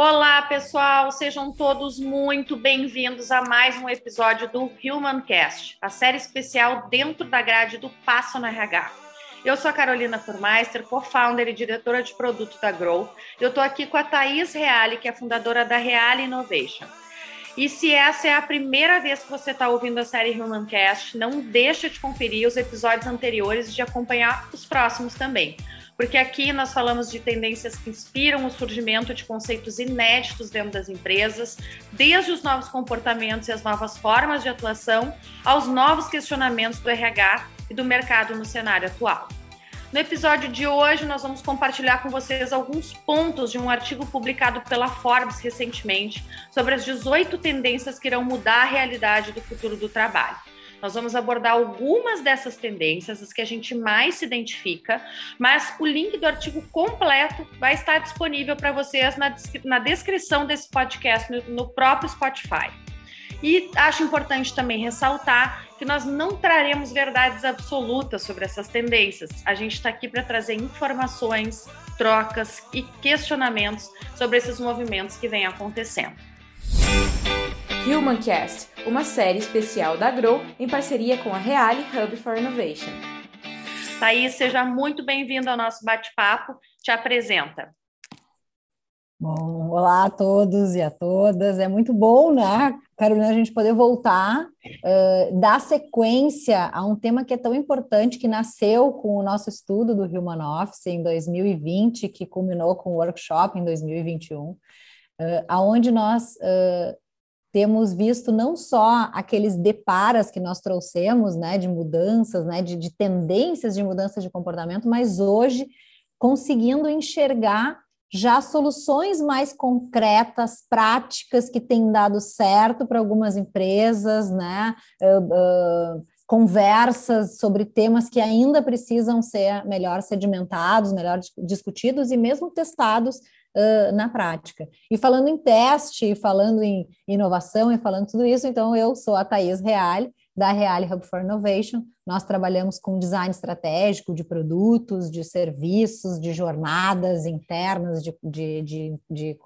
Olá, pessoal, sejam todos muito bem-vindos a mais um episódio do Human Cast, a série especial dentro da grade do Passo no RH. Eu sou a Carolina Furmeister, co-founder e diretora de produto da Grow. Eu estou aqui com a Thaís Reale, que é fundadora da Reale Innovation. E se essa é a primeira vez que você está ouvindo a série Humancast, não deixa de conferir os episódios anteriores e de acompanhar os próximos também. Porque aqui nós falamos de tendências que inspiram o surgimento de conceitos inéditos dentro das empresas, desde os novos comportamentos e as novas formas de atuação, aos novos questionamentos do RH e do mercado no cenário atual. No episódio de hoje, nós vamos compartilhar com vocês alguns pontos de um artigo publicado pela Forbes recentemente sobre as 18 tendências que irão mudar a realidade do futuro do trabalho. Nós vamos abordar algumas dessas tendências, as que a gente mais se identifica, mas o link do artigo completo vai estar disponível para vocês na, na, descrição desse podcast no, no próprio Spotify. E acho importante também ressaltar que nós não traremos verdades absolutas sobre essas tendências. A gente está aqui para trazer informações, trocas e questionamentos sobre esses movimentos que vêm acontecendo. Humancast, uma série especial da Grow em parceria com a Reale Hub for Innovation. Thaís, seja muito bem-vindo ao nosso bate-papo. Te apresenta. Bom, olá a todos e a todas. É muito bom, né, Carolina, a gente poder voltar, uh, dar sequência a um tema que é tão importante, que nasceu com o nosso estudo do Human Office em 2020, que culminou com o workshop em 2021, uh, aonde nós uh, temos visto não só aqueles deparas que nós trouxemos, né, de mudanças, né, de, de tendências de mudança de comportamento, mas hoje conseguindo enxergar já soluções mais concretas, práticas que têm dado certo para algumas empresas, né? Uh, uh, conversas sobre temas que ainda precisam ser melhor sedimentados, melhor discutidos e mesmo testados na prática. E falando em teste, falando em inovação e falando tudo isso, então eu sou a Thaís Reale, da Reale Hub for Innovation. Nós trabalhamos com design estratégico de produtos, de serviços, de jornadas internas de, de, de, de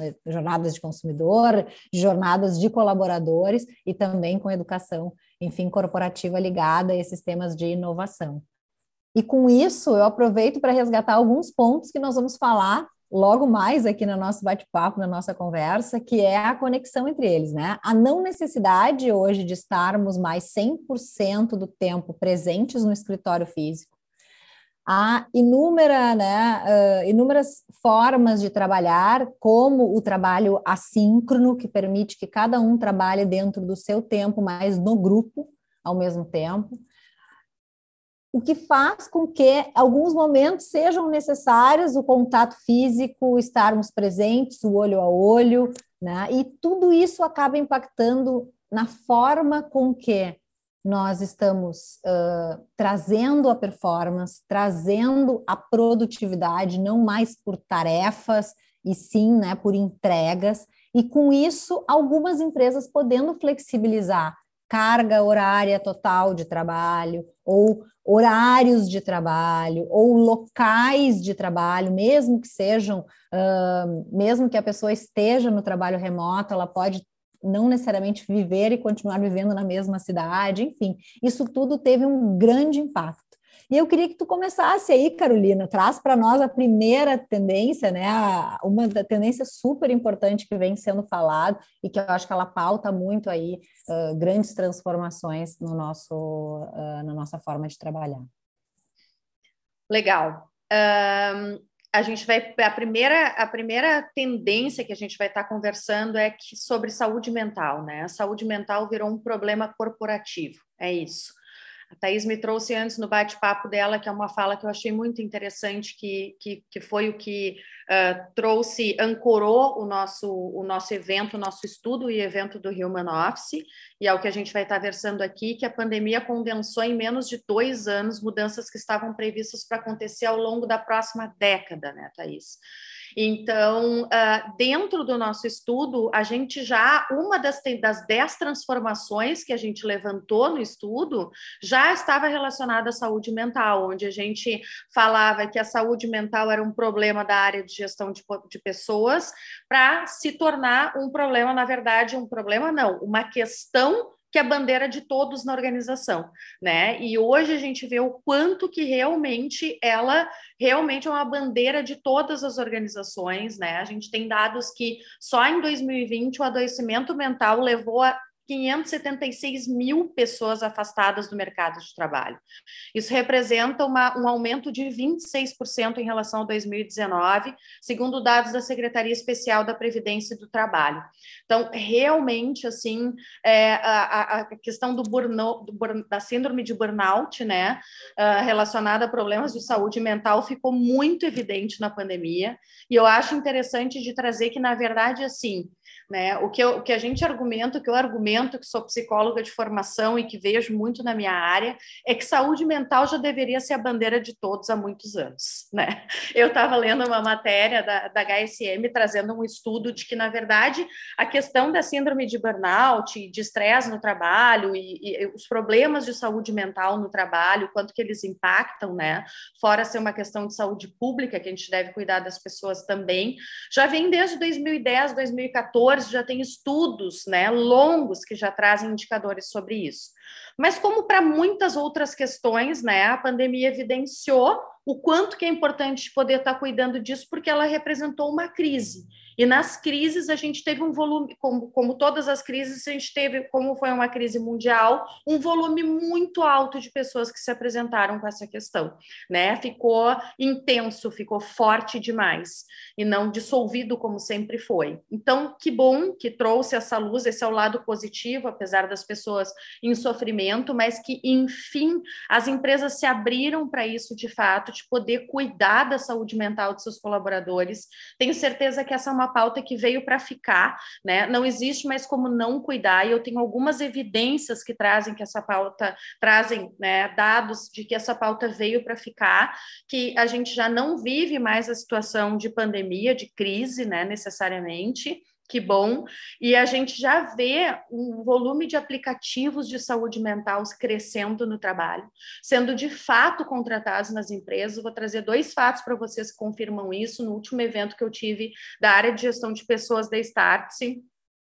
eh, jornadas de consumidor, jornadas de colaboradores e também com educação, enfim, corporativa ligada a esses temas de inovação. E com isso, eu aproveito para resgatar alguns pontos que nós vamos falar logo mais aqui no nosso bate-papo, na nossa conversa, que é a conexão entre eles, né? A não necessidade hoje de estarmos mais 100% do tempo presentes no escritório físico. Há inúmera, né, uh, inúmeras formas de trabalhar, como o trabalho assíncrono, que permite que cada um trabalhe dentro do seu tempo, mas no grupo ao mesmo tempo o que faz com que alguns momentos sejam necessários o contato físico, estarmos presentes, o olho a olho, né? E tudo isso acaba impactando na forma com que nós estamos uh, trazendo a performance, trazendo a produtividade, não mais por tarefas, e sim né, por entregas, e com isso, algumas empresas podendo flexibilizar carga horária total de trabalho, ou horários de trabalho, ou locais de trabalho, mesmo que sejam, uh, mesmo que a pessoa esteja no trabalho remoto, ela pode não necessariamente viver e continuar vivendo na mesma cidade, enfim, isso tudo teve um grande impacto. E eu queria que tu começasse aí, Carolina, traz para nós a primeira tendência, né? Uma tendência super importante que vem sendo falado e que eu acho que ela pauta muito aí uh, grandes transformações no nosso, uh, na nossa forma de trabalhar. Legal. Um, a gente vai a primeira a primeira tendência que a gente vai estar conversando é que, sobre saúde mental, né? A saúde mental virou um problema corporativo, é isso. A Thais me trouxe antes no bate-papo dela, que é uma fala que eu achei muito interessante, que, que, que foi o que uh, trouxe, ancorou o nosso, o nosso evento, o nosso estudo e evento do Human Office, e é o que a gente vai estar versando aqui, que a pandemia condensou em menos de dois anos mudanças que estavam previstas para acontecer ao longo da próxima década, né, Thaís? Então, uh, dentro do nosso estudo, a gente já, uma das, das dez transformações que a gente levantou no estudo já estava relacionada à saúde mental, onde a gente falava que a saúde mental era um problema da área de gestão de, de pessoas, para se tornar um problema, na verdade, um problema não, uma questão que é a bandeira de todos na organização, né? E hoje a gente vê o quanto que realmente ela realmente é uma bandeira de todas as organizações, né? A gente tem dados que só em 2020 o adoecimento mental levou a 576 mil pessoas afastadas do mercado de trabalho. Isso representa uma, um aumento de 26% em relação a 2019, segundo dados da Secretaria Especial da Previdência e do Trabalho. Então, realmente, assim, é, a, a, questão do, do da síndrome de burnout, né, uh, relacionada a problemas de saúde mental, ficou muito evidente na pandemia. E eu acho interessante de trazer que, na verdade, assim, né? O, que eu, que a gente argumenta, o que eu argumento, que sou psicóloga de formação e que vejo muito na minha área, é que saúde mental já deveria ser a bandeira de todos há muitos anos. Né? Eu estava lendo uma matéria da, da HSM trazendo um estudo de que, na verdade, a questão da síndrome de burnout, de estresse no trabalho e, e, os problemas de saúde mental no trabalho, quanto que eles impactam, né? Fora ser uma questão de saúde pública, que a gente deve cuidar das pessoas também, já vem desde 2010, 2014 já tem estudos né, longos que já trazem indicadores sobre isso. Mas como para muitas outras questões, né, a pandemia evidenciou o quanto que é importante poder estar cuidando disso, porque ela representou uma crise. E nas crises a gente teve um volume, como, como todas as crises, a gente teve, como foi uma crise mundial, um volume muito alto de pessoas que se apresentaram com essa questão, né? Ficou intenso, ficou forte demais e não dissolvido como sempre foi. Então, que bom que trouxe essa luz, esse é o lado positivo, apesar das pessoas em sofrimento, mas que enfim as empresas se abriram para isso de fato, de poder cuidar da saúde mental de seus colaboradores. Tenho certeza que essa é uma pauta que veio para ficar, né? Não existe mais como não cuidar, e eu tenho algumas evidências que trazem que essa pauta, trazem né, dados de que essa pauta veio para ficar, que a gente já não vive mais a situação de pandemia, de crise, né, necessariamente, que bom. E a gente já vê um volume de aplicativos de saúde mental crescendo no trabalho, sendo de fato contratados nas empresas. Vou trazer dois fatos para vocês que confirmam isso no último evento que eu tive da área de gestão de pessoas da Startse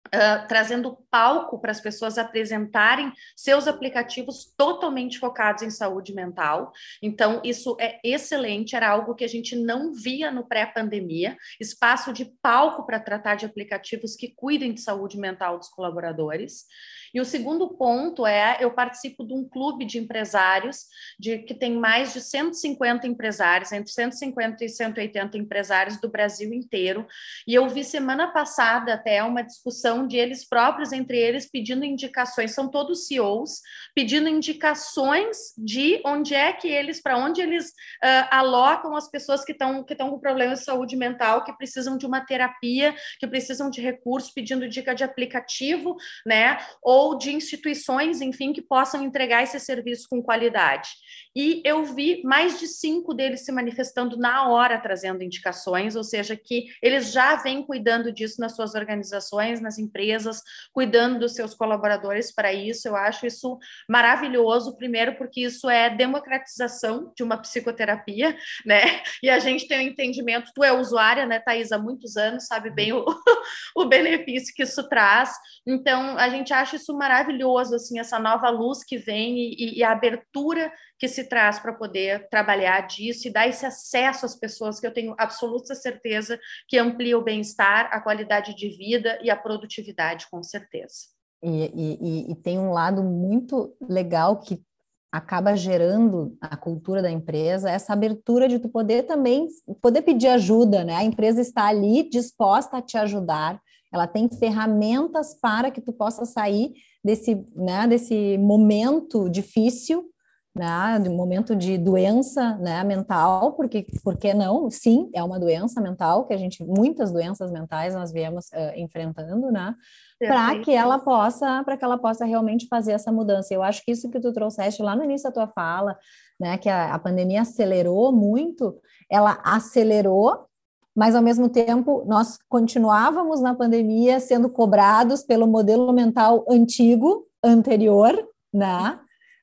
Uh, trazendo palco para as pessoas apresentarem seus aplicativos totalmente focados em saúde mental. Então, isso é excelente, era algo que a gente não via no pré-pandemia espaço de palco para tratar de aplicativos que cuidem de saúde mental dos colaboradores. E o segundo ponto é, eu participo de um clube de empresários, de que tem mais de 150 empresários, entre 150 e 180 empresários do Brasil inteiro, e eu vi semana passada até uma discussão de eles próprios, entre eles, pedindo indicações, são todos CEOs, pedindo indicações de onde é que eles, para onde eles uh, alocam as pessoas que estão que com problemas de saúde mental, que precisam de uma terapia, que precisam de recursos, pedindo dica de aplicativo, né? Ou ou de instituições, enfim, que possam entregar esse serviço com qualidade. E eu vi mais de cinco deles se manifestando na hora, trazendo indicações, ou seja, que eles já vêm cuidando disso nas suas organizações, nas empresas, cuidando dos seus colaboradores para isso. Eu acho isso maravilhoso, primeiro, porque isso é democratização de uma psicoterapia, né? E a gente tem o um entendimento, tu é usuária, né, Thais, há muitos anos, sabe bem o, o benefício que isso traz. Então, a gente acha isso maravilhoso, assim, essa nova luz que vem e, e a abertura que se traz para poder trabalhar disso e dar esse acesso às pessoas que eu tenho absoluta certeza que amplia o bem-estar, a qualidade de vida e a produtividade, com certeza. E, e, e tem um lado muito legal que acaba gerando a cultura da empresa, essa abertura de tu poder também poder pedir ajuda, né? A empresa está ali disposta a te ajudar, ela tem ferramentas para que tu possa sair desse, né, desse momento difícil, né, de momento de doença, né, mental, porque por que não? Sim, é uma doença mental que a gente muitas doenças mentais nós viemos uh, enfrentando, né? Para que ela possa, para que ela possa realmente fazer essa mudança. Eu acho que isso que tu trouxeste lá no início da tua fala, né, que a, a pandemia acelerou muito, ela acelerou mas ao mesmo tempo nós continuávamos na pandemia sendo cobrados pelo modelo mental antigo, anterior, né?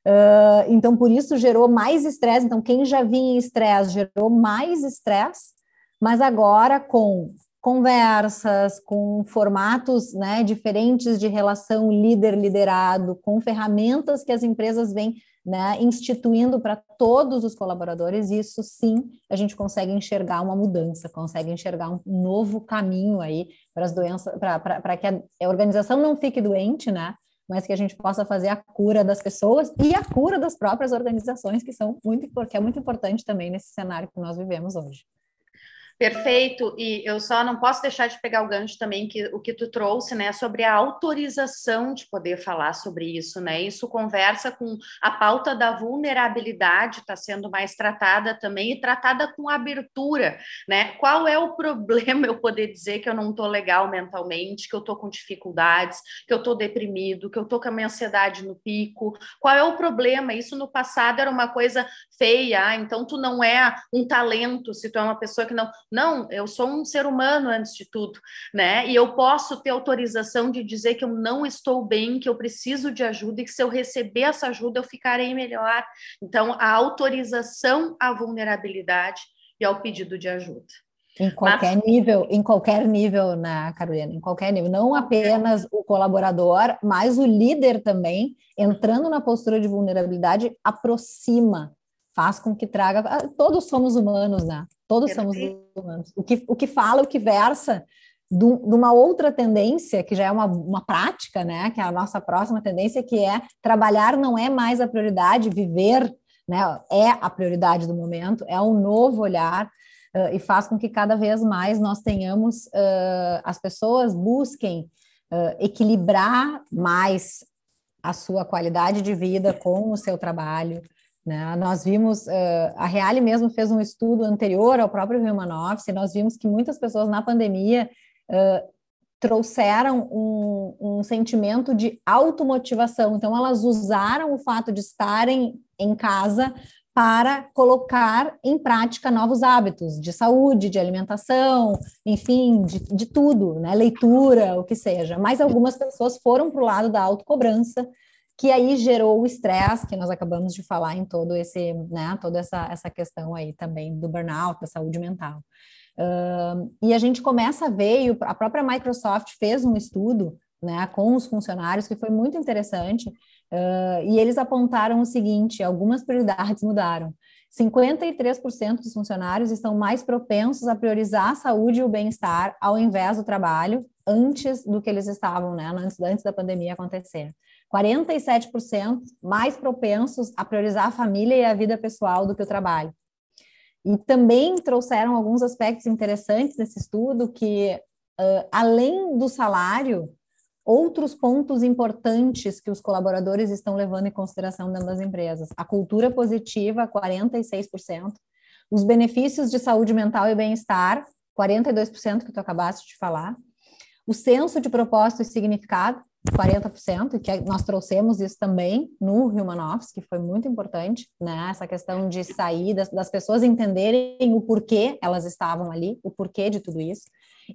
Uh, então, por isso gerou mais estresse. Então, quem já vinha em estresse gerou mais estresse, mas agora com conversas, com formatos né, diferentes de relação líder-liderado, com ferramentas que as empresas vêm né, instituindo para todos os colaboradores, isso sim a gente consegue enxergar uma mudança, consegue enxergar um novo caminho aí para as doenças, para que a organização não fique doente, né? Mas que a gente possa fazer a cura das pessoas e a cura das próprias organizações, que são muito, que é muito importante também nesse cenário que nós vivemos hoje. Perfeito, e eu só não posso deixar de pegar o gancho também que o que tu trouxe, né, sobre a autorização de poder falar sobre isso, né? Isso conversa com a pauta da vulnerabilidade, está sendo mais tratada também e tratada com abertura, né? Qual é o problema eu poder dizer que eu não estou legal mentalmente, que eu estou com dificuldades, que eu estou deprimido, que eu estou com a minha ansiedade no pico? Qual é o problema? Isso no passado era uma coisa feia, ah, então tu não é um talento, se tu é uma pessoa que não não, eu sou um ser humano antes de tudo, né? E eu posso ter autorização de dizer que eu não estou bem, que eu preciso de ajuda e que se eu receber essa ajuda eu ficarei melhor. Então, a autorização à vulnerabilidade e ao pedido de ajuda. Em qualquer mas... nível, em qualquer nível, né, Carolina? Em qualquer nível, não apenas o colaborador, mas o líder também, entrando na postura de vulnerabilidade, aproxima, faz com que traga. Ah, todos somos humanos, né? Todos somos humanos. O que, o que fala, o que versa de uma outra tendência, que já é uma, uma prática, né? Que é a nossa próxima tendência, que é trabalhar não é mais a prioridade, viver né, é a prioridade do momento, é um novo olhar, uh, e faz com que cada vez mais nós tenhamos, uh, as pessoas busquem uh, equilibrar mais a sua qualidade de vida com o seu trabalho, né? Nós vimos, uh, a Reale mesmo fez um estudo anterior ao próprio Human Office, nós vimos que muitas pessoas na pandemia uh, trouxeram um, um, sentimento de automotivação. Então, elas usaram o fato de estarem em casa para colocar em prática novos hábitos de saúde, de alimentação, enfim, de, de tudo, né? leitura, o que seja. Mas algumas pessoas foram para o lado da autocobrança, que aí gerou o estresse que nós acabamos de falar em todo esse, né, toda essa, essa questão aí também do burnout, da saúde mental. Uh, e a gente começa a ver, a própria Microsoft fez um estudo né, com os funcionários que foi muito interessante, uh, e eles apontaram o seguinte: algumas prioridades mudaram. 53% dos funcionários estão mais propensos a priorizar a saúde e o bem-estar ao invés do trabalho antes do que eles estavam, né, antes, antes da pandemia acontecer. 47% mais propensos a priorizar a família e a vida pessoal do que o trabalho. E também trouxeram alguns aspectos interessantes nesse estudo que, uh, além do salário, outros pontos importantes que os colaboradores estão levando em consideração dentro das empresas. A cultura positiva, 46%. Os benefícios de saúde mental e bem-estar, 42% que tu acabaste de falar. O senso de propósito e significado, 40%, que nós trouxemos isso também no Human Office, que foi muito importante, né? Essa questão de sair, das, das, pessoas entenderem o porquê elas estavam ali, o porquê de tudo isso.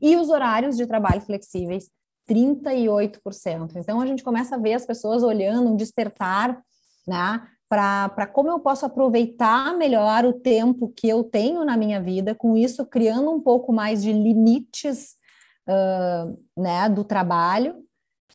E os horários de trabalho flexíveis, 38%. Então, a gente começa a ver as pessoas olhando, um despertar, né? Para como eu posso aproveitar melhor o tempo que eu tenho na minha vida, com isso criando um pouco mais de limites uh, né, do trabalho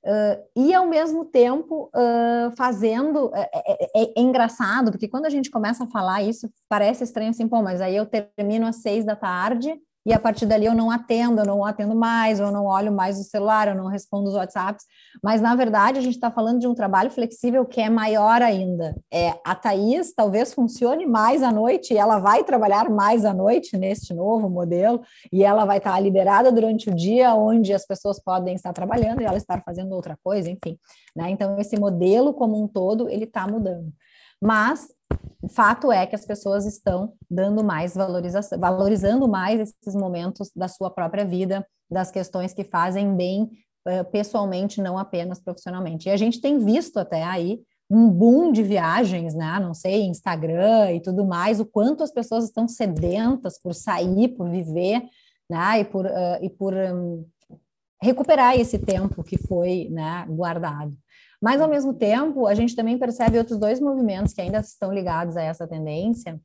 Uh, e ao mesmo tempo uh, fazendo é, é, é, é, engraçado porque quando a gente começa a falar isso parece estranho assim pô mas aí eu termino às seis da tarde e a partir dali eu não atendo, eu não atendo mais, eu não olho mais o celular, eu não respondo os WhatsApps, mas na verdade a gente está falando de um trabalho flexível que é maior ainda. É, a Thaís talvez funcione mais à noite e ela vai trabalhar mais à noite neste novo modelo, e ela vai estar liberada durante o dia, onde as pessoas podem estar trabalhando e ela estar fazendo outra coisa, enfim. Né? Então, esse modelo como um todo, ele está mudando. Mas fato é que as pessoas estão dando mais valorização, valorizando mais esses momentos da sua própria vida, das questões que fazem bem uh, pessoalmente, não apenas profissionalmente. E a gente tem visto até aí um boom de viagens, né? Não sei, Instagram e tudo mais, o quanto as pessoas estão sedentas por sair, por viver, né? E por, uh, e por um, recuperar esse tempo que foi né, guardado. Mas, ao mesmo tempo, a gente também percebe outros dois movimentos que ainda estão ligados a essa tendência,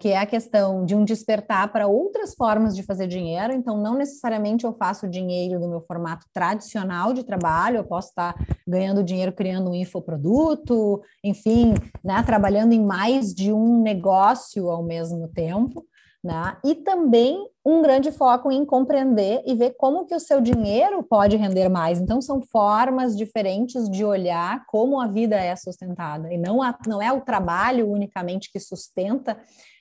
que é a questão de um despertar para outras formas de fazer dinheiro. Então, não necessariamente eu faço dinheiro no meu formato tradicional de trabalho, eu posso estar ganhando dinheiro criando um infoproduto, enfim, né, trabalhando em mais de um negócio ao mesmo tempo. Né? E também um grande foco em compreender e ver como que o seu dinheiro pode render mais. Então, são formas diferentes de olhar como a vida é sustentada. E não, a, não é o trabalho unicamente que sustenta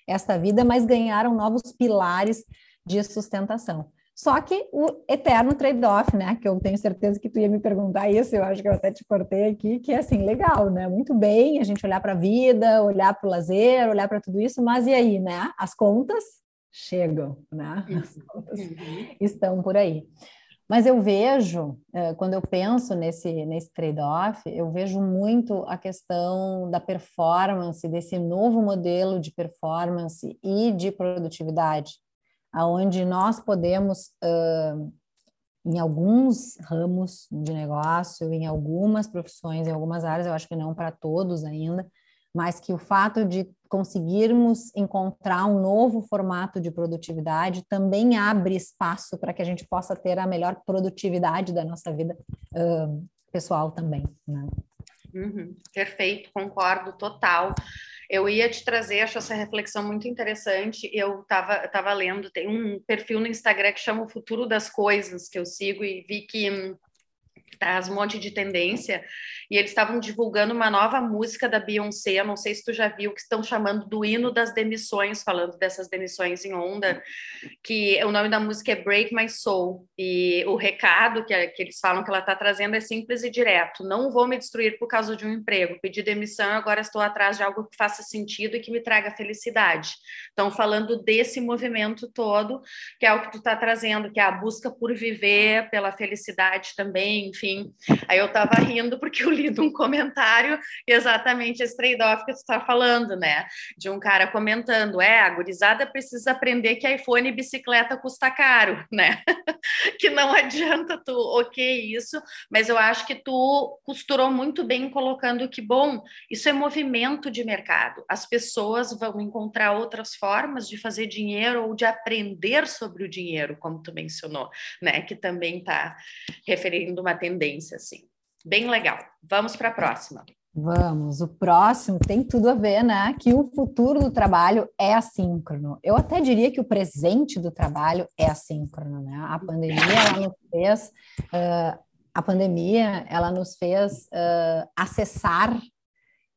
esta vida, mas ganharam novos pilares de sustentação. Só que o eterno trade-off, né? Que eu tenho certeza que tu ia me perguntar isso, eu acho que eu até te cortei aqui, que é assim, legal, né? Muito bem a gente olhar para a vida, olhar para o lazer, olhar para tudo isso, mas e aí, né? As contas chegam, né? As contas uhum. estão por aí. Mas eu vejo, é, quando eu penso nesse, nesse trade-off, eu vejo muito a questão da performance, desse novo modelo de performance e de produtividade, aonde nós podemos, em alguns ramos de negócio, em algumas profissões, em algumas áreas, eu acho que não para todos ainda, mas que o fato de conseguirmos encontrar um novo formato de produtividade também abre espaço para que a gente possa ter a melhor produtividade da nossa vida uh, pessoal também. Né? Uhum, perfeito, concordo total. Eu ia te trazer, acho essa reflexão muito interessante. Eu estava tava lendo, tem um perfil no Instagram que chama O Futuro das Coisas, que eu sigo, e vi que hum, traz um monte de tendência, e eles estavam divulgando uma nova música da Beyoncé, não sei se tu já viu, que estão chamando do hino das demissões, falando dessas demissões em onda, que o nome da música é Break My Soul, e o recado que, que eles falam que ela está trazendo é simples e direto, não vou me destruir por causa de um emprego, pedi demissão, agora estou atrás de algo que faça sentido e que me traga felicidade. Estão falando desse movimento todo, que é o que tu está trazendo, que é a busca por viver, pela felicidade também, enfim. Aí eu tava rindo porque eu li um comentário exatamente esse trade-off que tu tá falando, né? De um cara comentando, é, a gurizada precisa aprender que iPhone e bicicleta custa caro, né? que não adianta tu, ok, isso, mas eu acho que tu costurou muito bem colocando que, bom, isso é movimento de mercado. As pessoas vão encontrar outras formas de fazer dinheiro ou de aprender sobre o dinheiro, como tu mencionou, né? Que também está referindo uma tendência, assim. Bem legal. Vamos para a próxima. Vamos, o próximo tem tudo a ver, né? Que o futuro do trabalho é assíncrono. Eu até diria que o presente do trabalho é assíncrono, né? A pandemia ela nos fez, uh, a pandemia ela nos fez uh, acessar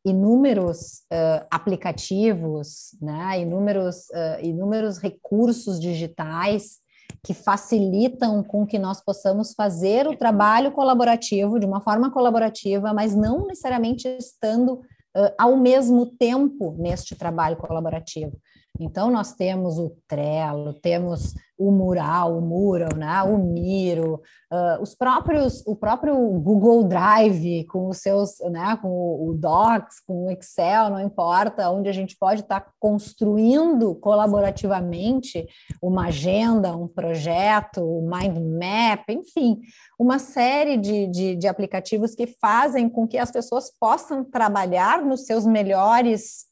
inúmeros uh, aplicativos, né? Inúmeros, inúmeros recursos digitais que facilitam com que nós possamos fazer o trabalho colaborativo de uma forma colaborativa, mas não necessariamente estando uh, ao mesmo tempo neste trabalho colaborativo. Então, nós temos o Trello, temos o Mural, o Mural, né? o Miro, uh, os próprios, o próprio Google Drive com os seus, né? com o Docs, com o Excel, não importa, onde a gente pode estar tá construindo colaborativamente uma agenda, um projeto, o Mind Map, enfim, uma série de, de, de aplicativos que fazem com que as pessoas possam trabalhar nos seus melhores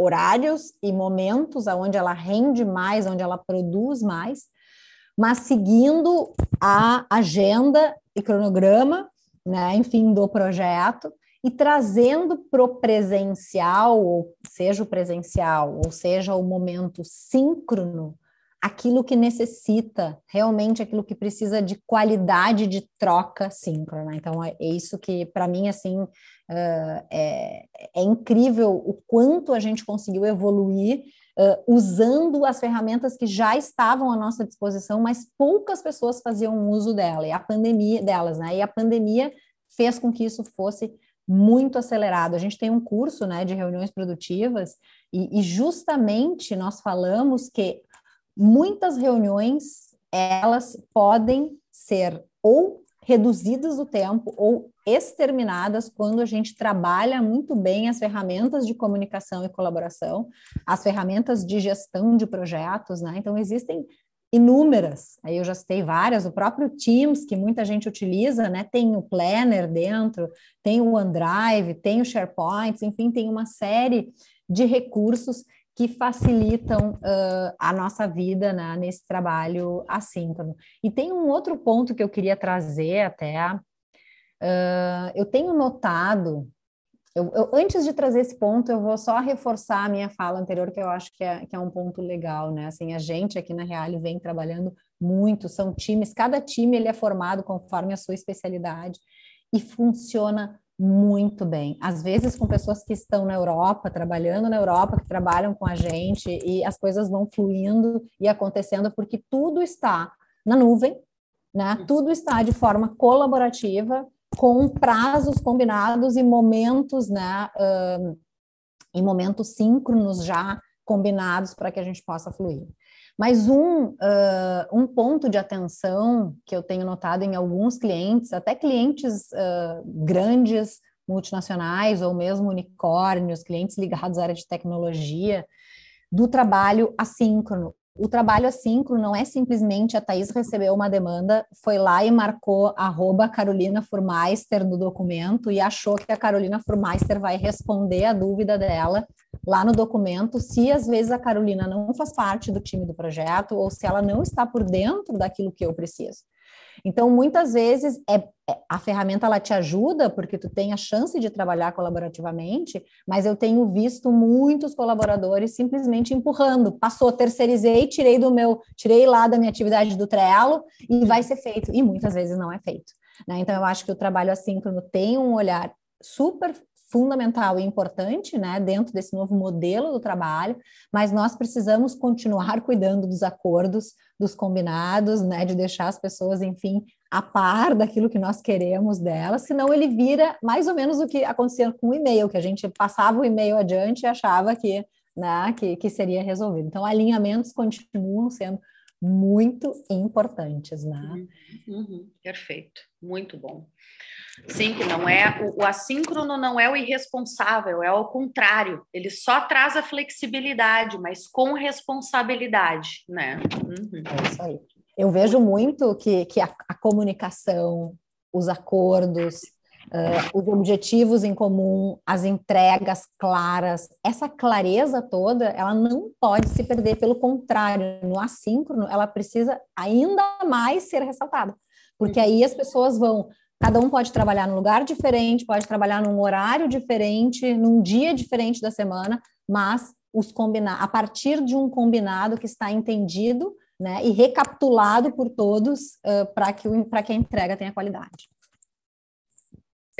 horários e momentos onde ela rende mais, onde ela produz mais, mas seguindo a agenda e cronograma, né, enfim, do projeto e trazendo para o presencial, seja o presencial, ou seja o momento síncrono, aquilo que necessita, realmente aquilo que precisa de qualidade de troca síncrona. Então, é isso que, para mim, assim, Uh, é, é, incrível o quanto a gente conseguiu evoluir uh, usando as ferramentas que já estavam à nossa disposição, mas poucas pessoas faziam uso dela e a pandemia delas, né? E a pandemia fez com que isso fosse muito acelerado. A gente tem um curso, né, de reuniões produtivas e, e justamente nós falamos que muitas reuniões elas podem ser ou reduzidas o tempo ou exterminadas quando a gente trabalha muito bem as ferramentas de comunicação e colaboração, as ferramentas de gestão de projetos, né? Então existem inúmeras. Aí eu já citei várias, o próprio Teams, que muita gente utiliza, né? Tem o Planner dentro, tem o OneDrive, tem o SharePoint, enfim, tem uma série de recursos que facilitam uh, a nossa vida né, nesse trabalho assíncrono. E tem um outro ponto que eu queria trazer até. Uh, eu tenho notado eu, eu, antes de trazer esse ponto, eu vou só reforçar a minha fala anterior, que eu acho que é, que é um ponto legal, né? Assim, a gente aqui na Real vem trabalhando muito, são times, cada time ele é formado conforme a sua especialidade e funciona muito bem. Às vezes com pessoas que estão na Europa, trabalhando na Europa, que trabalham com a gente e as coisas vão fluindo e acontecendo porque tudo está na nuvem, né? Tudo está de forma colaborativa com prazos combinados e momentos, né, uh, em momentos síncronos já combinados para que a gente possa fluir. Mas um, uh, um ponto de atenção que eu tenho notado em alguns clientes, até clientes uh, grandes, multinacionais ou mesmo unicórnios, clientes ligados à área de tecnologia, do trabalho assíncrono o trabalho assíncrono não é simplesmente a Thaís recebeu uma demanda, foi lá e marcou arroba Carolina Furmeister no documento e achou que a Carolina Furmeister vai responder a dúvida dela lá no documento, se às vezes a Carolina não faz parte do time do projeto ou se ela não está por dentro daquilo que eu preciso. Então, muitas vezes, é, é, a ferramenta ela te ajuda, porque tu tem a chance de trabalhar colaborativamente, mas eu tenho visto muitos colaboradores simplesmente empurrando. Passou, terceirizei, tirei do meu, tirei lá da minha atividade do Trello e vai ser feito. E muitas vezes não é feito. Né? Então, eu acho que o trabalho assíncrono tem um olhar super fundamental e importante, né, dentro desse novo modelo do trabalho, mas nós precisamos continuar cuidando dos acordos, dos combinados, né, de deixar as pessoas, enfim, a par daquilo que nós queremos delas, senão ele vira mais ou menos o que acontecia com o e-mail, que a gente passava o e-mail adiante e achava que, né, que, que seria resolvido. Então, alinhamentos continuam sendo muito importantes, né? Uhum, uhum, perfeito, muito bom. Sim, que não é o, o, assíncrono não é o irresponsável, é ao contrário. Ele só traz a flexibilidade, mas com responsabilidade, né? Uhum. É isso aí. Eu vejo muito que, que a, a comunicação, os acordos, uh, os objetivos em comum, as entregas claras, essa clareza toda, ela não pode se perder. Pelo contrário, no assíncrono, ela precisa ainda mais ser ressaltada, porque aí as pessoas vão Cada um pode trabalhar num lugar diferente, pode trabalhar num horário diferente, num dia diferente da semana, mas os combinar a partir de um combinado que está entendido, né, e recapitulado por todos uh, para que para que a entrega tenha qualidade.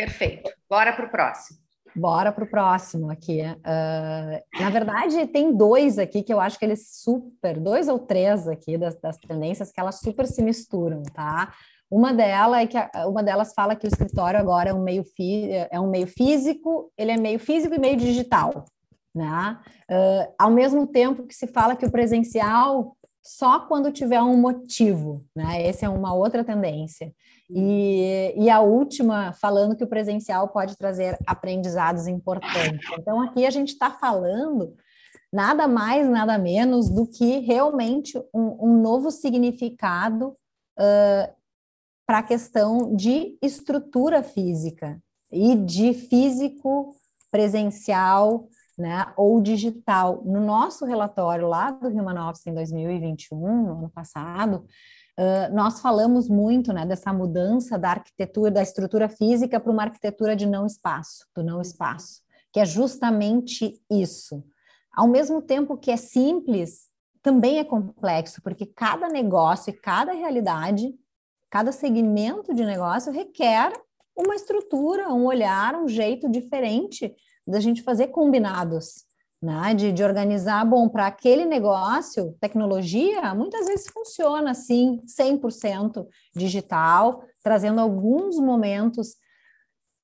Perfeito. Bora para o próximo. Bora para o próximo aqui. Uh, na verdade, tem dois aqui que eu acho que eles super, dois ou três aqui das, das tendências que elas super se misturam, tá? Uma delas é que uma delas fala que o escritório agora é um meio é um meio físico, ele é meio físico e meio digital, né? Uh, ao mesmo tempo que se fala que o presencial só quando tiver um motivo, né? Essa é uma outra tendência. E, e a última falando que o presencial pode trazer aprendizados importantes. Então aqui a gente está falando nada mais, nada menos do que realmente um, um novo significado uh, para a questão de estrutura física e de físico presencial, né, ou digital. No nosso relatório lá do Human Office em 2021, no ano passado, uh, nós falamos muito, né, dessa mudança da arquitetura, da estrutura física para uma arquitetura de não espaço, do não espaço, que é justamente isso. Ao mesmo tempo que é simples, também é complexo, porque cada negócio e cada realidade Cada segmento de negócio requer uma estrutura, um olhar, um jeito diferente da gente fazer combinados, né? De, de organizar, bom, para aquele negócio, tecnologia muitas vezes funciona assim, 100% digital, trazendo alguns momentos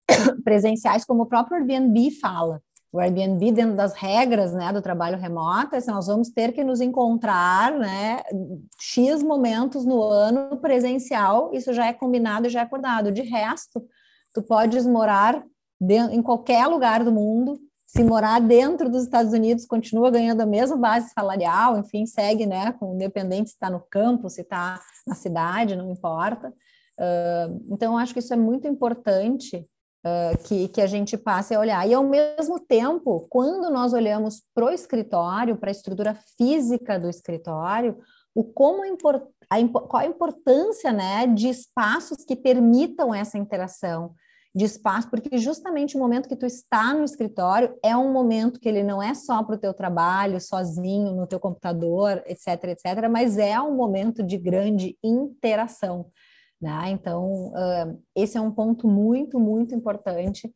presenciais, como o próprio Airbnb fala o Airbnb dentro das regras né, do trabalho remoto, é assim, nós vamos ter que nos encontrar né, X momentos no ano presencial, isso já é combinado e já é acordado. De resto, tu podes morar em qualquer lugar do mundo se morar dentro dos Estados Unidos, continua ganhando a mesma base salarial, enfim, segue, né, com independente se está no campo, se está na cidade, não importa. Uh, então, acho que isso é muito importante uh, que, que a gente passe a olhar. E, ao mesmo tempo, quando nós olhamos para o escritório, para a estrutura física do escritório, o como a, qual a importância né, de espaços que permitam essa interação, de espaço, porque justamente o momento que tu está no escritório é um momento que ele não é só para o teu trabalho, sozinho, no teu computador, etc, etc, mas é um momento de grande interação, né? Então, uh, esse é um ponto muito, muito importante,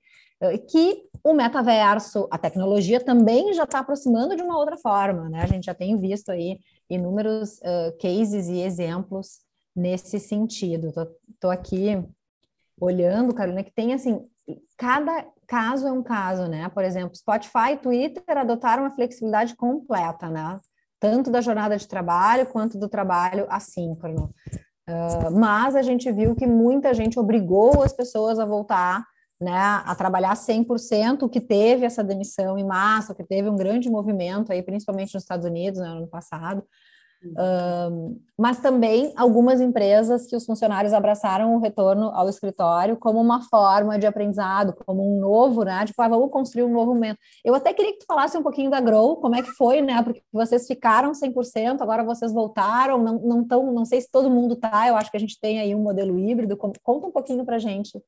que o metaverso, a tecnologia também já está aproximando de uma outra forma, né? A gente já tem visto aí inúmeros uh, cases e exemplos nesse sentido. Tô aqui olhando, Carolina, que tem assim, cada caso é um caso, né? Por exemplo, Spotify e Twitter adotaram a flexibilidade completa, né? Tanto da jornada de trabalho quanto do trabalho assíncrono. Uh, mas a gente viu que muita gente obrigou as pessoas a voltar né, a trabalhar 100%, o que teve essa demissão em massa, que teve um grande movimento aí, principalmente nos Estados Unidos, né, no ano passado, mas também algumas empresas que os funcionários abraçaram o retorno ao escritório como uma forma de aprendizado, como um novo, né? Tipo, ah, vamos construir um novo momento. Eu até queria que tu falasse um pouquinho da Grow, como é que foi, né? Porque vocês ficaram 100%, agora vocês voltaram, não, não tão, não sei se todo mundo tá, eu acho que a gente tem aí um modelo híbrido, conta um pouquinho para gente.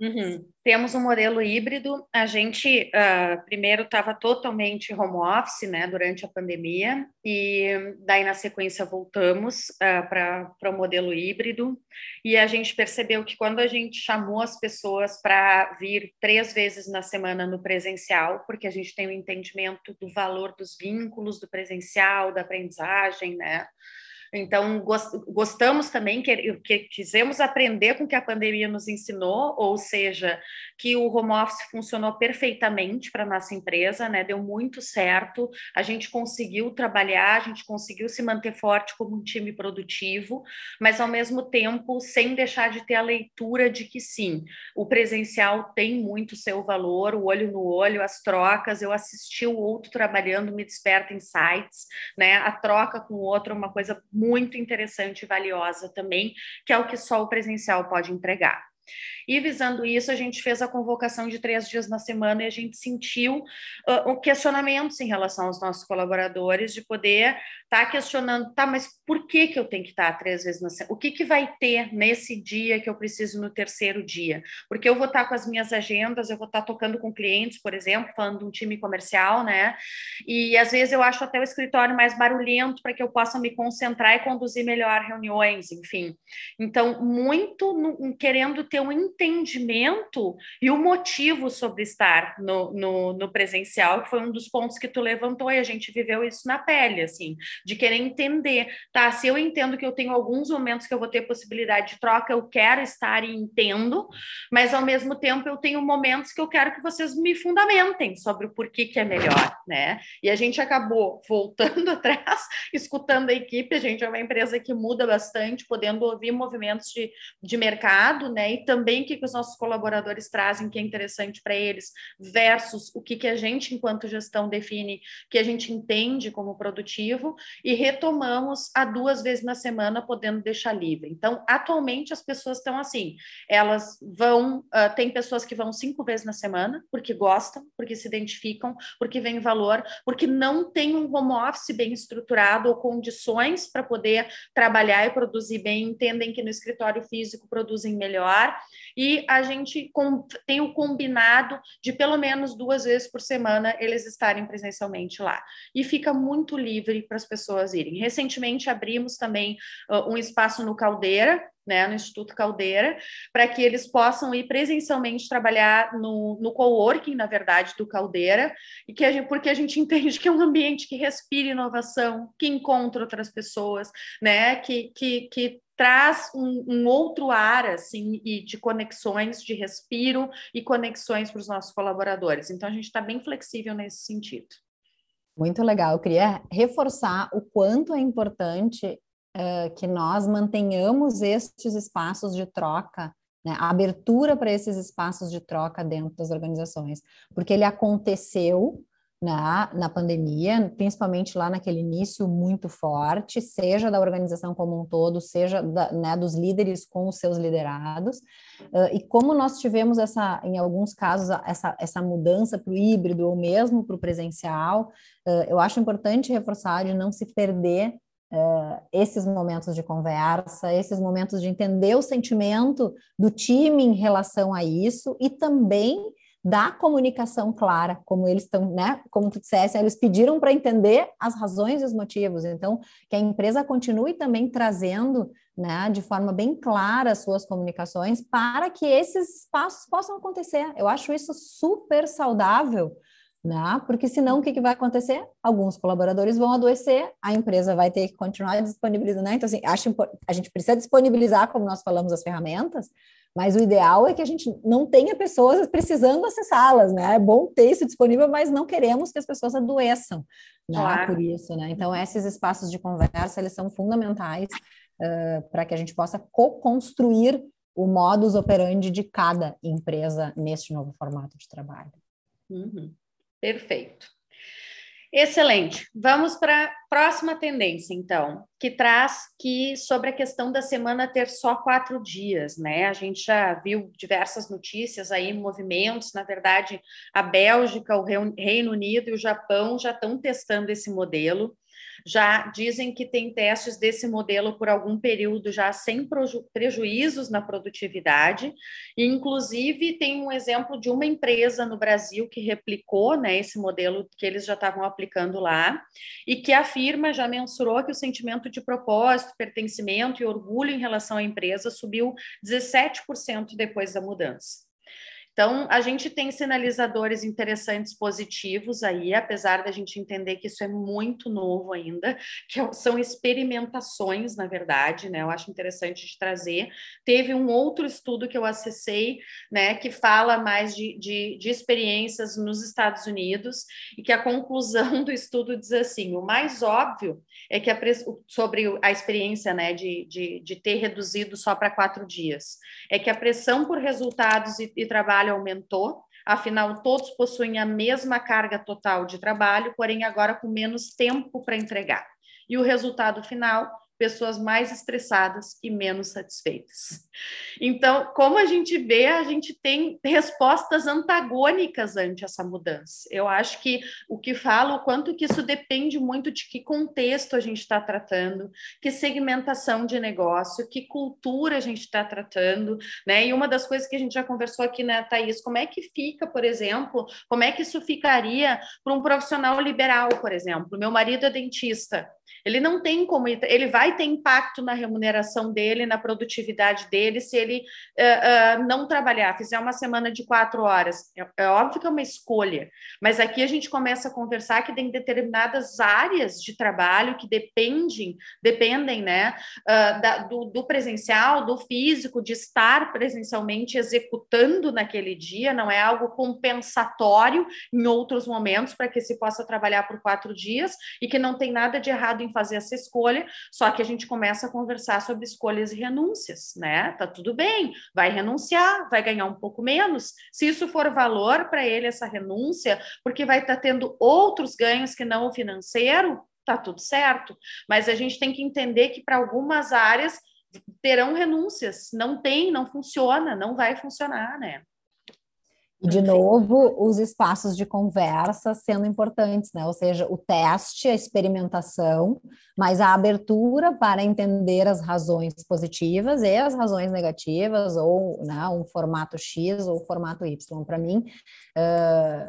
Uhum. Temos um modelo híbrido. A gente uh, primeiro estava totalmente home office, né, durante a pandemia, e daí na sequência voltamos uh, para o modelo híbrido. E a gente percebeu que quando a gente chamou as pessoas para vir três vezes na semana no presencial, porque a gente tem o um entendimento do valor dos vínculos do presencial, da aprendizagem, né? Então, gostamos também, que, que quisemos aprender com o que a pandemia nos ensinou, ou seja, que o home office funcionou perfeitamente para a nossa empresa, né? Deu muito certo, a gente conseguiu trabalhar, a gente conseguiu se manter forte como um time produtivo, mas ao mesmo tempo sem deixar de ter a leitura de que sim, o presencial tem muito seu valor, o olho no olho, as trocas, eu assisti o outro trabalhando, me desperta insights, né? A troca com o outro é uma coisa muito interessante e valiosa também, que é o que só o presencial pode entregar. E visando isso, a gente fez a convocação de três dias na semana e a gente sentiu uh, questionamentos em relação aos nossos colaboradores de poder estar tá questionando, tá, mas por que, que eu tenho que estar três vezes na semana? O que, que vai ter nesse dia que eu preciso no terceiro dia? Porque eu vou estar com as minhas agendas, eu vou estar tocando com clientes, por exemplo, falando de um time comercial, né? E às vezes eu acho até o escritório mais barulhento para que eu possa me concentrar e conduzir melhor reuniões, enfim. Então, muito no, querendo ter um entendimento e o motivo sobre estar no, no, no, presencial, que foi um dos pontos que tu levantou, e a gente viveu isso na pele, assim, de querer entender, tá? Se eu entendo que eu tenho alguns momentos que eu vou ter possibilidade de troca, eu quero estar e entendo, mas ao mesmo tempo eu tenho momentos que eu quero que vocês me fundamentem sobre o porquê que é melhor, né? E a gente acabou voltando atrás, escutando a equipe, a gente é uma empresa que muda bastante, podendo ouvir movimentos de, de mercado, né? E também que, que os nossos colaboradores trazem que é interessante para eles, versus o que, que a gente, enquanto gestão, define que a gente entende como produtivo, e retomamos a duas vezes na semana, podendo deixar livre. Então, atualmente, as pessoas estão assim, elas vão, uh, tem pessoas que vão cinco vezes na semana, porque gostam, porque se identificam, porque vem valor, porque não tem um home office bem estruturado ou condições para poder trabalhar e produzir bem, entendem que no escritório físico produzem melhor e a gente tem o combinado de pelo menos duas vezes por semana eles estarem presencialmente lá. E fica muito livre para as pessoas irem. Recentemente abrimos também uh, um espaço no Caldeira, né, no Instituto Caldeira, para que eles possam ir presencialmente trabalhar no, no coworking, na verdade, do Caldeira, e que a gente, porque a gente entende que é um ambiente que respira inovação, que encontra outras pessoas, né, que, que, que traz um, um, outro ar assim e de conexões, de respiro e conexões para os nossos colaboradores. Então a gente está bem flexível nesse sentido. Muito legal. Eu queria reforçar o quanto é importante uh, que nós mantenhamos estes espaços de troca né? A abertura para esses espaços de troca dentro das organizações, porque ele aconteceu na, na pandemia, principalmente lá naquele início muito forte, seja da organização como um todo, seja da, né, dos líderes com os seus liderados, uh, e como nós tivemos essa, em alguns casos, essa, essa mudança para o híbrido ou mesmo para o presencial, uh, eu acho importante reforçar de não se perder Uh, esses momentos de conversa, esses momentos de entender o sentimento do time em relação a isso e também da comunicação clara, como eles estão, né? Como tu dissesse, eles pediram para entender as razões e os motivos. Então, que a empresa continue também trazendo, né, de forma bem clara as suas comunicações para que esses espaços possam acontecer. Eu acho isso super saudável. Né? Porque senão o que, que vai acontecer? Alguns colaboradores vão adoecer, a empresa vai ter que continuar disponibilizando. Né? Então, assim, acho a gente precisa disponibilizar, como nós falamos, as ferramentas, mas o ideal é que a gente não tenha pessoas precisando acessá-las, né? É bom ter isso disponível, mas não queremos que as pessoas adoeçam né? Claro. por isso, né? Então, esses espaços de conversa, eles são fundamentais uh, para que a gente possa co-construir o modus operandi de cada empresa neste novo formato de trabalho. Uhum. Perfeito. Excelente. Vamos para a próxima tendência, então, que traz que sobre a questão da semana ter só quatro dias, né? A gente já viu diversas notícias aí, movimentos. Na verdade, a Bélgica, o Reino Unido e o Japão já estão testando esse modelo já dizem que tem testes desse modelo por algum período já sem prejuízos na produtividade, e inclusive tem um exemplo de uma empresa no Brasil que replicou né, esse modelo que eles já estavam aplicando lá, e que afirma, já mensurou que o sentimento de propósito, pertencimento e orgulho em relação à empresa subiu 17% depois da mudança. Então, a gente tem sinalizadores interessantes positivos aí, apesar da gente entender que isso é muito novo ainda, que é são experimentações, na verdade, né? Eu acho interessante de trazer. Teve um outro estudo que eu acessei, né, que fala mais de, de, de experiências nos Estados Unidos, e que a conclusão do estudo diz assim: o mais óbvio é que a, sobre a experiência né, de, de, de ter reduzido só para quatro dias, é que a pressão por resultados e, e trabalho trabalho aumentou, afinal, todos possuem a mesma carga total de trabalho, porém agora com menos tempo para entregar. E o resultado final pessoas mais estressadas e menos satisfeitas. Então, como a gente vê, a gente tem respostas antagônicas ante essa mudança. Eu acho que o que falo, o quanto que isso depende muito de que contexto a gente está tratando, que segmentação de negócio, que cultura a gente está tratando, né? E uma das coisas que a gente já conversou aqui, né, Thaís, como é que fica, por exemplo, como é que isso ficaria para um profissional liberal, por exemplo? Meu marido é dentista, ele não tem como, ele vai ter impacto na remuneração dele, na produtividade dele, se ele uh, uh, não trabalhar, fizer uma semana de quatro horas. É, é, óbvio que é uma escolha, mas aqui a gente começa a conversar que tem determinadas áreas de trabalho que dependem, dependem, né, uh, da, do, do presencial, do físico, de estar presencialmente executando naquele dia, não é algo compensatório em outros momentos para que se possa trabalhar por quatro dias e que não tem nada de errado em fazer essa escolha, só que a gente começa a conversar sobre escolhas e renúncias, né? Tá tudo bem, vai renunciar, vai ganhar um pouco menos. Se isso for valor para ele, essa renúncia, porque vai estar tá tendo outros ganhos que não o financeiro, tá tudo certo. Mas a gente tem que entender que para algumas áreas terão renúncias. Não tem, não funciona, não vai funcionar, né? E, de novo, os espaços de conversa sendo importantes, né? Ou seja, o teste, a experimentação, mas a abertura para entender as razões positivas e as razões negativas, ou né, um formato X ou formato Y. Para mim, uh,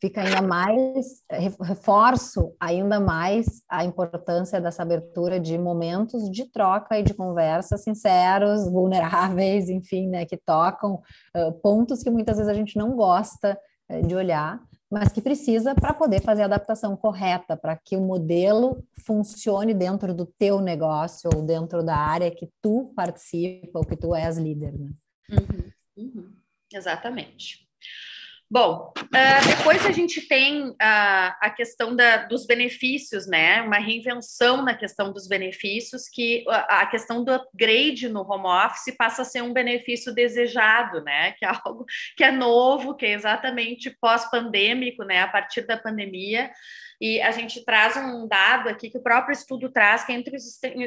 fica ainda mais, reforço ainda mais a importância dessa abertura de momentos de troca e de conversa sinceros, vulneráveis, enfim, né, que tocam uh, pontos que muitas vezes a gente não gosta uh, de olhar, mas que precisa para poder fazer a adaptação correta, para que o modelo funcione dentro do teu negócio ou dentro da área que tu participa ou que tu és líder, né? Uhum, uhum. Exatamente. Bom, uh, depois a gente tem uh, a questão da, dos benefícios, né? Uma reinvenção na questão dos benefícios, que a, a questão do upgrade no home office passa a ser um benefício desejado, né? Que é algo que é novo, que é exatamente pós-pandêmico, né? A partir da pandemia. E a gente traz um dado aqui que o próprio estudo traz, que entre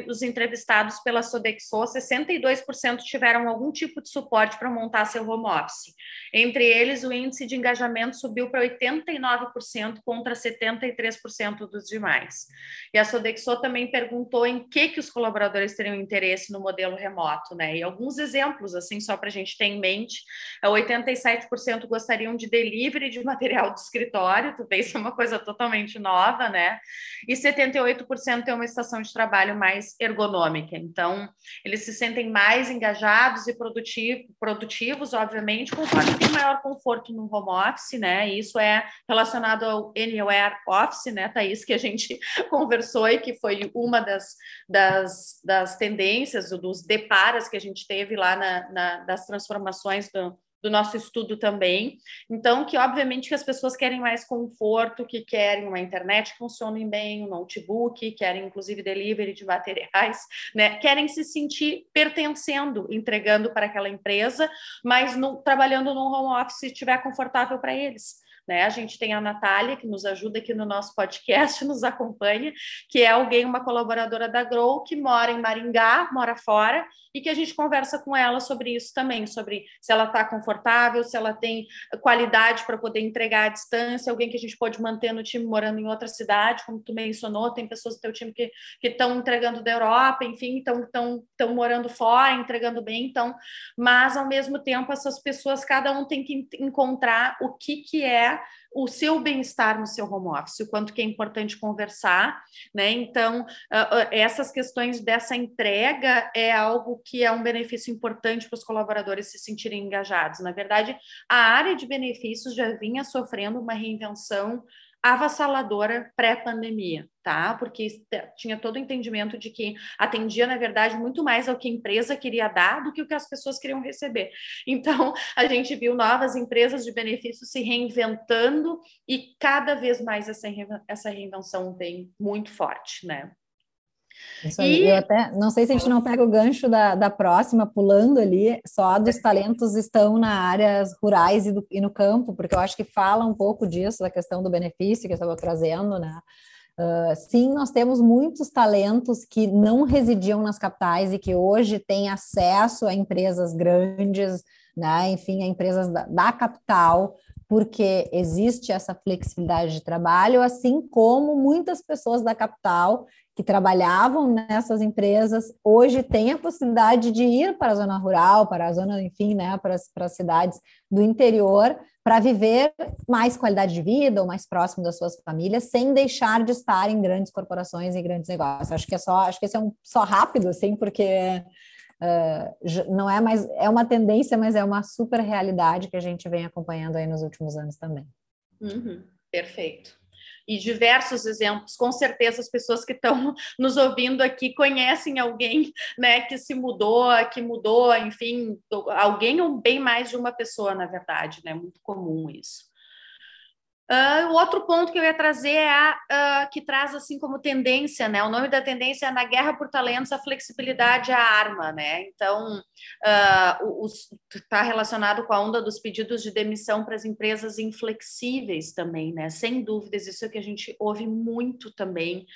os entrevistados pela Sodexo, 62% tiveram algum tipo de suporte para montar seu home office. Entre eles, o índice de engajamento subiu para 89% contra 73% dos demais. E a Sodexo também perguntou em que, que os colaboradores teriam interesse no modelo remoto, né? E alguns exemplos, assim, só para a gente ter em mente, 87% gostariam de delivery de material de escritório, também isso é uma coisa totalmente nova, né? E 78% tem uma estação de trabalho mais ergonômica. Então, eles se sentem mais engajados e produtivo, produtivos, obviamente, conforme tem maior conforto no home office, né? E isso é relacionado ao Anywhere Office, né, Thaís, que a gente conversou e que foi uma das, das, das tendências, dos deparas que a gente teve lá na, na das transformações do, do nosso estudo também. Então, que obviamente que as pessoas querem mais conforto, que querem uma internet que funcione bem, um notebook, querem inclusive delivery de materiais, né? Querem se sentir pertencendo, entregando para aquela empresa, mas no, trabalhando no home office se estiver confortável para eles. Né? A gente tem a Natália, que nos ajuda aqui no nosso podcast, nos acompanha, que é alguém, uma colaboradora da Grow, que mora em Maringá, mora fora, e que a gente conversa com ela sobre isso também, sobre se ela está confortável, se ela tem qualidade para poder entregar à distância, alguém que a gente pode manter no time morando em outra cidade, como tu mencionou, tem pessoas do teu time que estão entregando da Europa, enfim, estão morando fora, entregando bem, então, mas ao mesmo tempo essas pessoas, cada um tem que encontrar o que, que é o seu bem-estar no seu home office, o quanto que é importante conversar, né? Então, essas questões dessa entrega é algo que é um benefício importante para os colaboradores se sentirem engajados. Na verdade, a área de benefícios já vinha sofrendo uma reinvenção avassaladora pré-pandemia, tá? Porque tinha todo o entendimento de que atendia, na verdade, muito mais ao que a empresa queria dar do que o que as pessoas queriam receber. Então, a gente viu novas empresas de benefícios se reinventando e cada vez mais essa, essa reinvenção vem muito forte, né? Isso aí. E... Eu até não sei se a gente não pega o gancho da, da próxima, pulando ali, só dos talentos estão na áreas rurais e, do, e no campo, porque eu acho que fala um pouco disso, da questão do benefício que eu estava trazendo, né? Uh, sim, nós temos muitos talentos que não residiam nas capitais e que hoje têm acesso a empresas grandes, né? enfim, a empresas da, da capital, porque existe essa flexibilidade de trabalho, assim como muitas pessoas da capital que trabalhavam nessas empresas hoje têm a possibilidade de ir para a zona rural, para a zona, enfim, né, para as, para as cidades do interior, para viver mais qualidade de vida ou mais próximo das suas famílias, sem deixar de estar em grandes corporações e grandes negócios. Acho que é só, acho que esse é um só rápido, assim, porque uh, não é mais, é uma tendência, mas é uma super realidade que a gente vem acompanhando aí nos últimos anos também. Uhum, perfeito e diversos exemplos. Com certeza as pessoas que estão nos ouvindo aqui conhecem alguém, né, que se mudou, que mudou, enfim, alguém ou bem mais de uma pessoa, na verdade, né? Muito comum isso. Uh, o outro ponto que eu ia trazer é a uh, que traz assim como tendência, né? O nome da tendência é na guerra por talentos, a flexibilidade a arma, né? Então está uh, relacionado com a onda dos pedidos de demissão para as empresas inflexíveis também, né? Sem dúvidas, isso é que a gente ouve muito também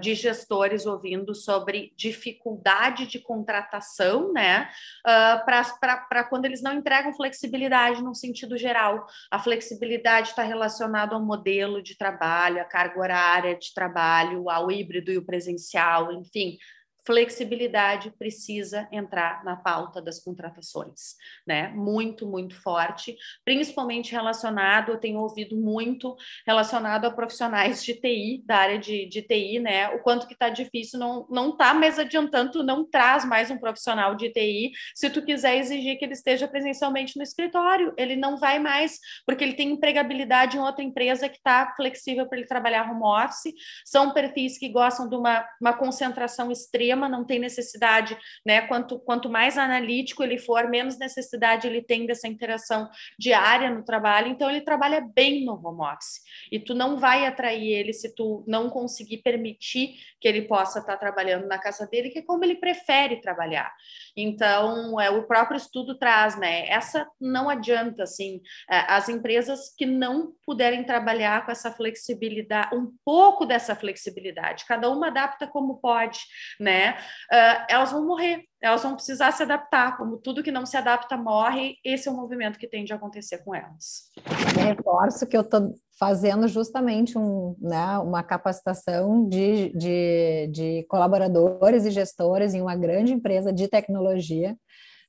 de gestores ouvindo sobre dificuldade de contratação, né? para quando eles não entregam flexibilidade no sentido geral. A flexibilidade está relacionada relacionado ao modelo de trabalho, à carga horária de trabalho, ao híbrido e o presencial, enfim, flexibilidade precisa entrar na pauta das contratações, né? Muito, muito forte, principalmente relacionado, eu tenho ouvido muito relacionado a profissionais de TI, da área de, de TI, né? O quanto que está difícil, não, não tá mais adiantando, não traz mais um profissional de TI, se tu quiser exigir que ele esteja presencialmente no escritório, ele não vai mais, porque ele tem empregabilidade em outra empresa que está flexível para ele trabalhar home office, são perfis que gostam de uma, uma concentração extrema sistema, não tem necessidade, né? Quanto, quanto mais analítico ele for, menos necessidade ele tem dessa interação diária no trabalho, então ele trabalha bem no home office. E tu não vai atrair ele se tu não conseguir permitir que ele possa estar trabalhando na casa dele, que é como ele prefere trabalhar. Então, é, o próprio estudo traz, né? Essa não adianta, assim, é, as empresas que não puderem trabalhar com essa flexibilidade, um pouco dessa flexibilidade, cada uma adapta como pode, né? Uh, elas vão morrer, elas vão precisar se adaptar, como tudo que não se adapta morre, esse é o movimento que tende a acontecer com elas. reforço que eu estou fazendo justamente um, né, uma capacitação de, de, de colaboradores e gestores em uma grande empresa de tecnologia,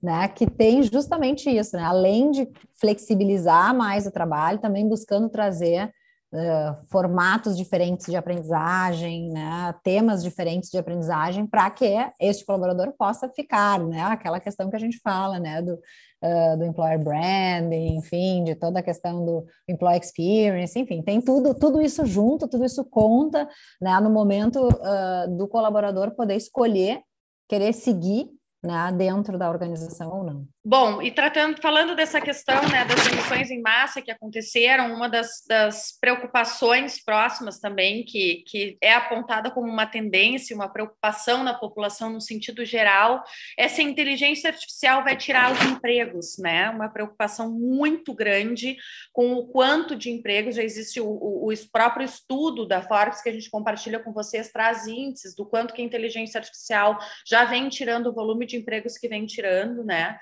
né, que tem justamente isso, né, além de flexibilizar mais o trabalho, também buscando trazer formatos diferentes de aprendizagem, né, temas diferentes de aprendizagem, para que este colaborador possa ficar, né, aquela questão que a gente fala, né, do, uh, do employer branding, enfim, de toda a questão do employee experience, enfim, tem tudo, tudo isso junto, tudo isso conta, né, no momento uh, do colaborador poder escolher, querer seguir né, dentro da organização ou não. Bom, e tratando, falando dessa questão né, das emissões em massa que aconteceram, uma das, das, preocupações próximas também, que, que é apontada como uma tendência, uma preocupação na população no sentido geral, é se a inteligência artificial vai tirar os empregos, né? Uma preocupação muito grande com o quanto de empregos já existe o, o, o próprio estudo da Forbes que a gente compartilha com vocês traz índices do quanto que a inteligência artificial já vem tirando o volume de empregos que vem tirando, né?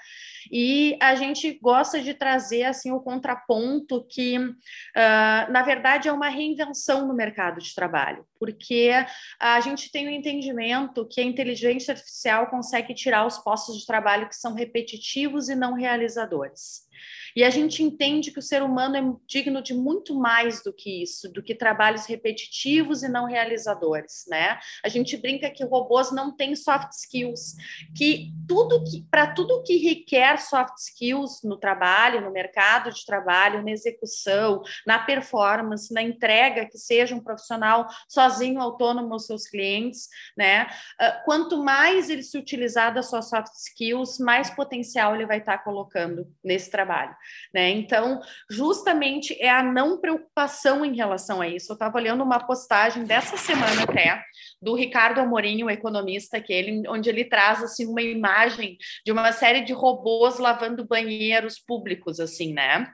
E a gente gosta de trazer assim o contraponto que, uh, na verdade, é uma reinvenção no mercado de trabalho, porque a gente tem o um entendimento que a inteligência artificial consegue tirar os postos de trabalho que são repetitivos e não realizadores. E a gente entende que o ser humano é digno de muito mais do que isso, do que trabalhos repetitivos e não realizadores, né? A gente brinca que robôs não têm soft skills, que tudo que para tudo que requer soft skills no trabalho, no mercado de trabalho, na execução, na performance, na entrega, que seja um profissional sozinho, autônomo aos seus clientes, né? Ah, quanto mais ele se utilizar das suas soft skills, mais potencial ele vai estar colocando nesse trabalho. Né? Então, justamente é a não preocupação em relação a isso. Eu estava olhando uma postagem dessa semana até do Ricardo Amorim, o economista, que ele, onde ele traz assim uma imagem de uma série de robôs lavando banheiros públicos, assim, né?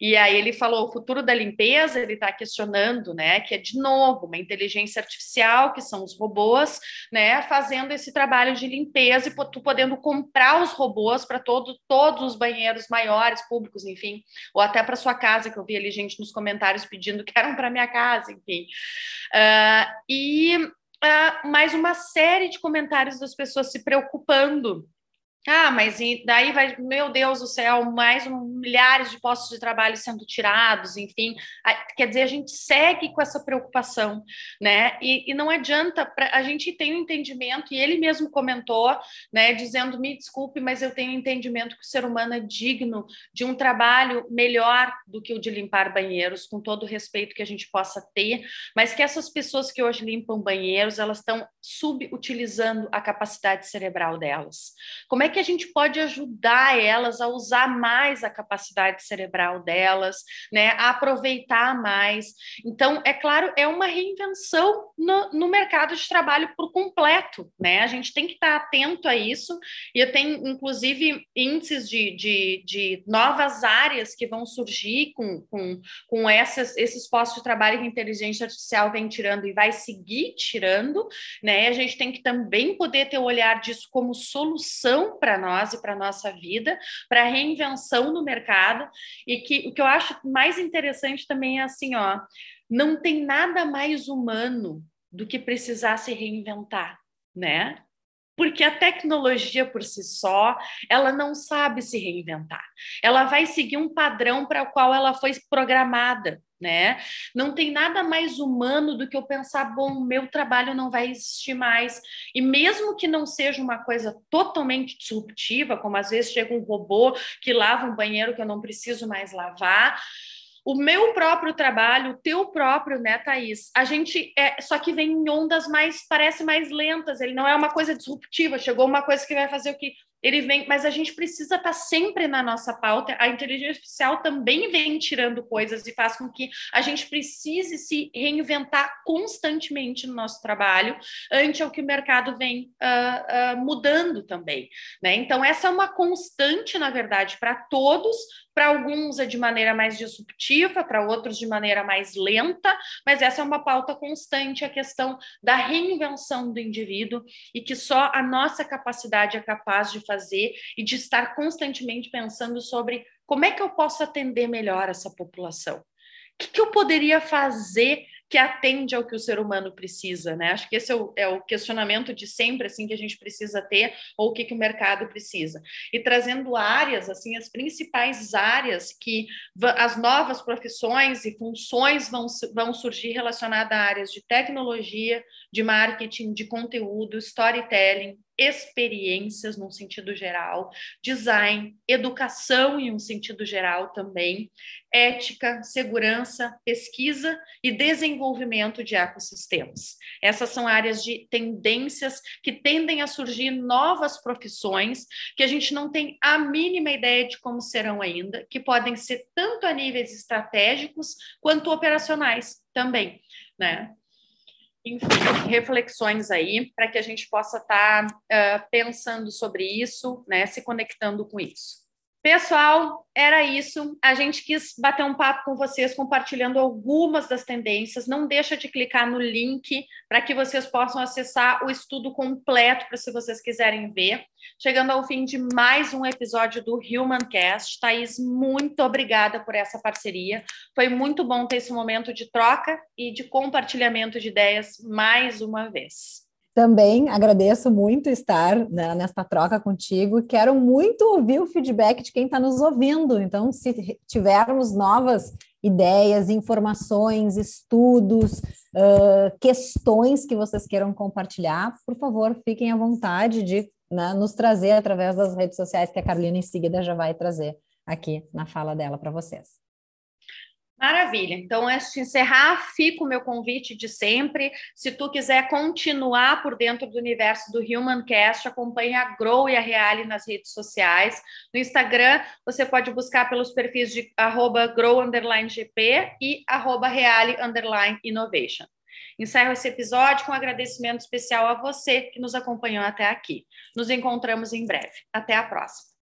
E aí ele falou o futuro da limpeza, ele está questionando, né? Que é de novo uma inteligência artificial, que são os robôs, né? Fazendo esse trabalho de limpeza e tu podendo comprar os robôs para todo, todos os banheiros maiores públicos, enfim, ou até para sua casa, que eu vi ali gente nos comentários pedindo que eram para minha casa, enfim. Uh, e uh, mais uma série de comentários das pessoas se preocupando ah, mas daí vai, meu Deus do céu, mais um, milhares de postos de trabalho sendo tirados, enfim. Quer dizer, a gente segue com essa preocupação, né? E, e não adianta, pra, a gente tem um entendimento, e ele mesmo comentou, né, dizendo: me desculpe, mas eu tenho um entendimento que o ser humano é digno de um trabalho melhor do que o de limpar banheiros, com todo o respeito que a gente possa ter, mas que essas pessoas que hoje limpam banheiros, elas estão subutilizando a capacidade cerebral delas. Como é que a gente pode ajudar elas a usar mais a capacidade cerebral delas, né, a aproveitar mais. Então, é claro, é uma reinvenção no, no mercado de trabalho por completo, né? A gente tem que estar atento a isso, e eu tenho, inclusive, índices de, de, de novas áreas que vão surgir com, com, com essas, esses postos de trabalho que a inteligência artificial vem tirando e vai seguir tirando, né? A gente tem que também poder ter o olhar disso como solução para nós e para nossa vida, para reinvenção no mercado. E que o que eu acho mais interessante também é assim, ó, não tem nada mais humano do que precisar se reinventar, né? Porque a tecnologia por si só, ela não sabe se reinventar. Ela vai seguir um padrão para o qual ela foi programada né? Não tem nada mais humano do que eu pensar, bom, meu trabalho não vai existir mais. E mesmo que não seja uma coisa totalmente disruptiva, como às vezes chega um robô que lava um banheiro que eu não preciso mais lavar, o meu próprio trabalho, o teu próprio, né, Thaís? A gente é, só que vem em ondas mais, parece mais lentas, ele não é uma coisa disruptiva, chegou uma coisa que vai fazer o que ele vem, mas a gente precisa estar tá sempre na nossa pauta. A inteligência artificial também vem tirando coisas e faz com que a gente precise se reinventar constantemente no nosso trabalho, ante ao que o mercado vem uh, uh, mudando também. Né? Então, essa é uma constante, na verdade, para todos, para alguns é de maneira mais disruptiva, para outros de maneira mais lenta, mas essa é uma pauta constante, a questão da reinvenção do indivíduo e que só a nossa capacidade é capaz de fazer e de estar constantemente pensando sobre como é que eu posso atender melhor essa população. O que, que eu poderia fazer que atende ao que o ser humano precisa, né? Acho que esse é o, é o, questionamento de sempre, assim, que a gente precisa ter, ou o que, que o mercado precisa. E trazendo áreas, assim, as principais áreas que as novas profissões e funções vão, vão surgir relacionadas a áreas de tecnologia, de marketing, de conteúdo, storytelling, experiências num sentido geral, design, educação em um sentido geral também, ética, segurança, pesquisa e desenvolvimento de ecossistemas. Essas são áreas de tendências que tendem a surgir novas profissões que a gente não tem a mínima ideia de como serão ainda, que podem ser tanto a níveis estratégicos quanto operacionais também, né? Enfim, reflexões aí para que a gente possa estar tá, uh, pensando sobre isso, né, se conectando com isso. Pessoal, era isso. A gente quis bater um papo com vocês, compartilhando algumas das tendências. Não deixa de clicar no link para que vocês possam acessar o estudo completo, para se vocês quiserem ver. Chegando ao fim de mais um episódio do Human Cast. Thaís, muito obrigada por essa parceria. Foi muito bom ter esse momento de troca e de compartilhamento de ideias mais uma vez. Também agradeço muito estar né, nesta troca contigo. Quero muito ouvir o feedback de quem está nos ouvindo. Então, se tivermos novas ideias, informações, estudos, uh, questões que vocês queiram compartilhar, por favor, fiquem à vontade de né, nos trazer através das redes sociais que a Carolina em seguida já vai trazer aqui na fala dela para vocês. Maravilha. Então, antes de encerrar, fica o meu convite de sempre. Se tu quiser continuar por dentro do universo do Humancast, acompanhe a Grow e a Reale nas redes sociais. No Instagram, você pode buscar pelos perfis de grow_gp e arroba reale innovation. Encerro esse episódio com um agradecimento especial a você que nos acompanhou até aqui. Nos encontramos em breve. Até a próxima.